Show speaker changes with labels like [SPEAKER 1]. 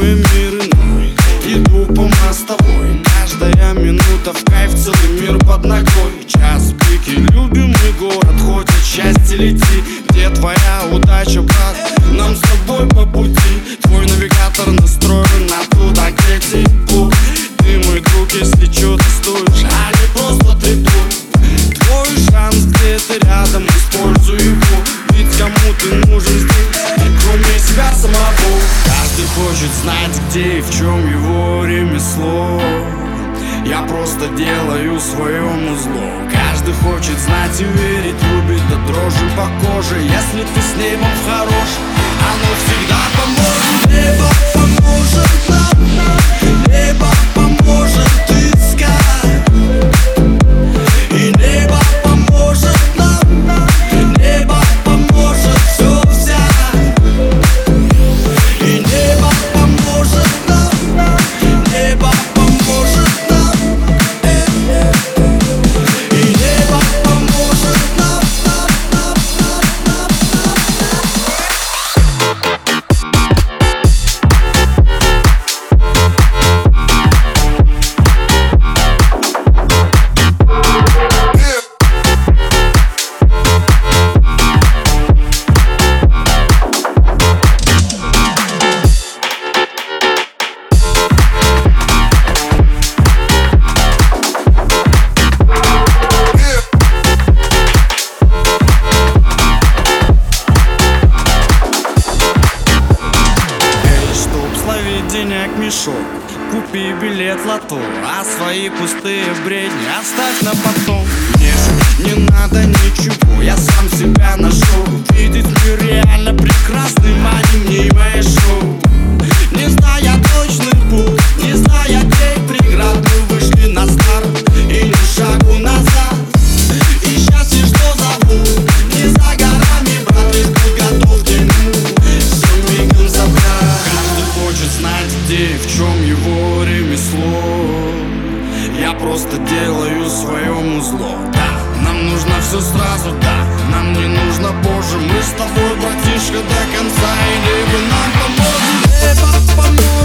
[SPEAKER 1] минуя мир иной Иду по мостовой. Каждая минута в кайф, целый мир под ногой. Час пики, любимый город Хочет счастье лети. Где твоя удача, брат? Нам с тобой по пути. Твой навигатор настроен на туда, где тепло Ты мой друг, если чё ты стоишь А не просто ты твой Твой шанс где-то рядом хочет знать, где и в чем его ремесло. Я просто делаю своему зло Каждый хочет знать и верить, любит до дрожи по коже. Если ты с небом хорош, оно всегда поможет. Небо поможет нам, денег мешок. Купи билет лото А свои пустые бредни оставь на потом. Мне же не надо ничего Я сам зло Да, нам нужно все сразу, да Нам не нужно позже Мы с тобой, братишка, до конца или небо нам поможет Небо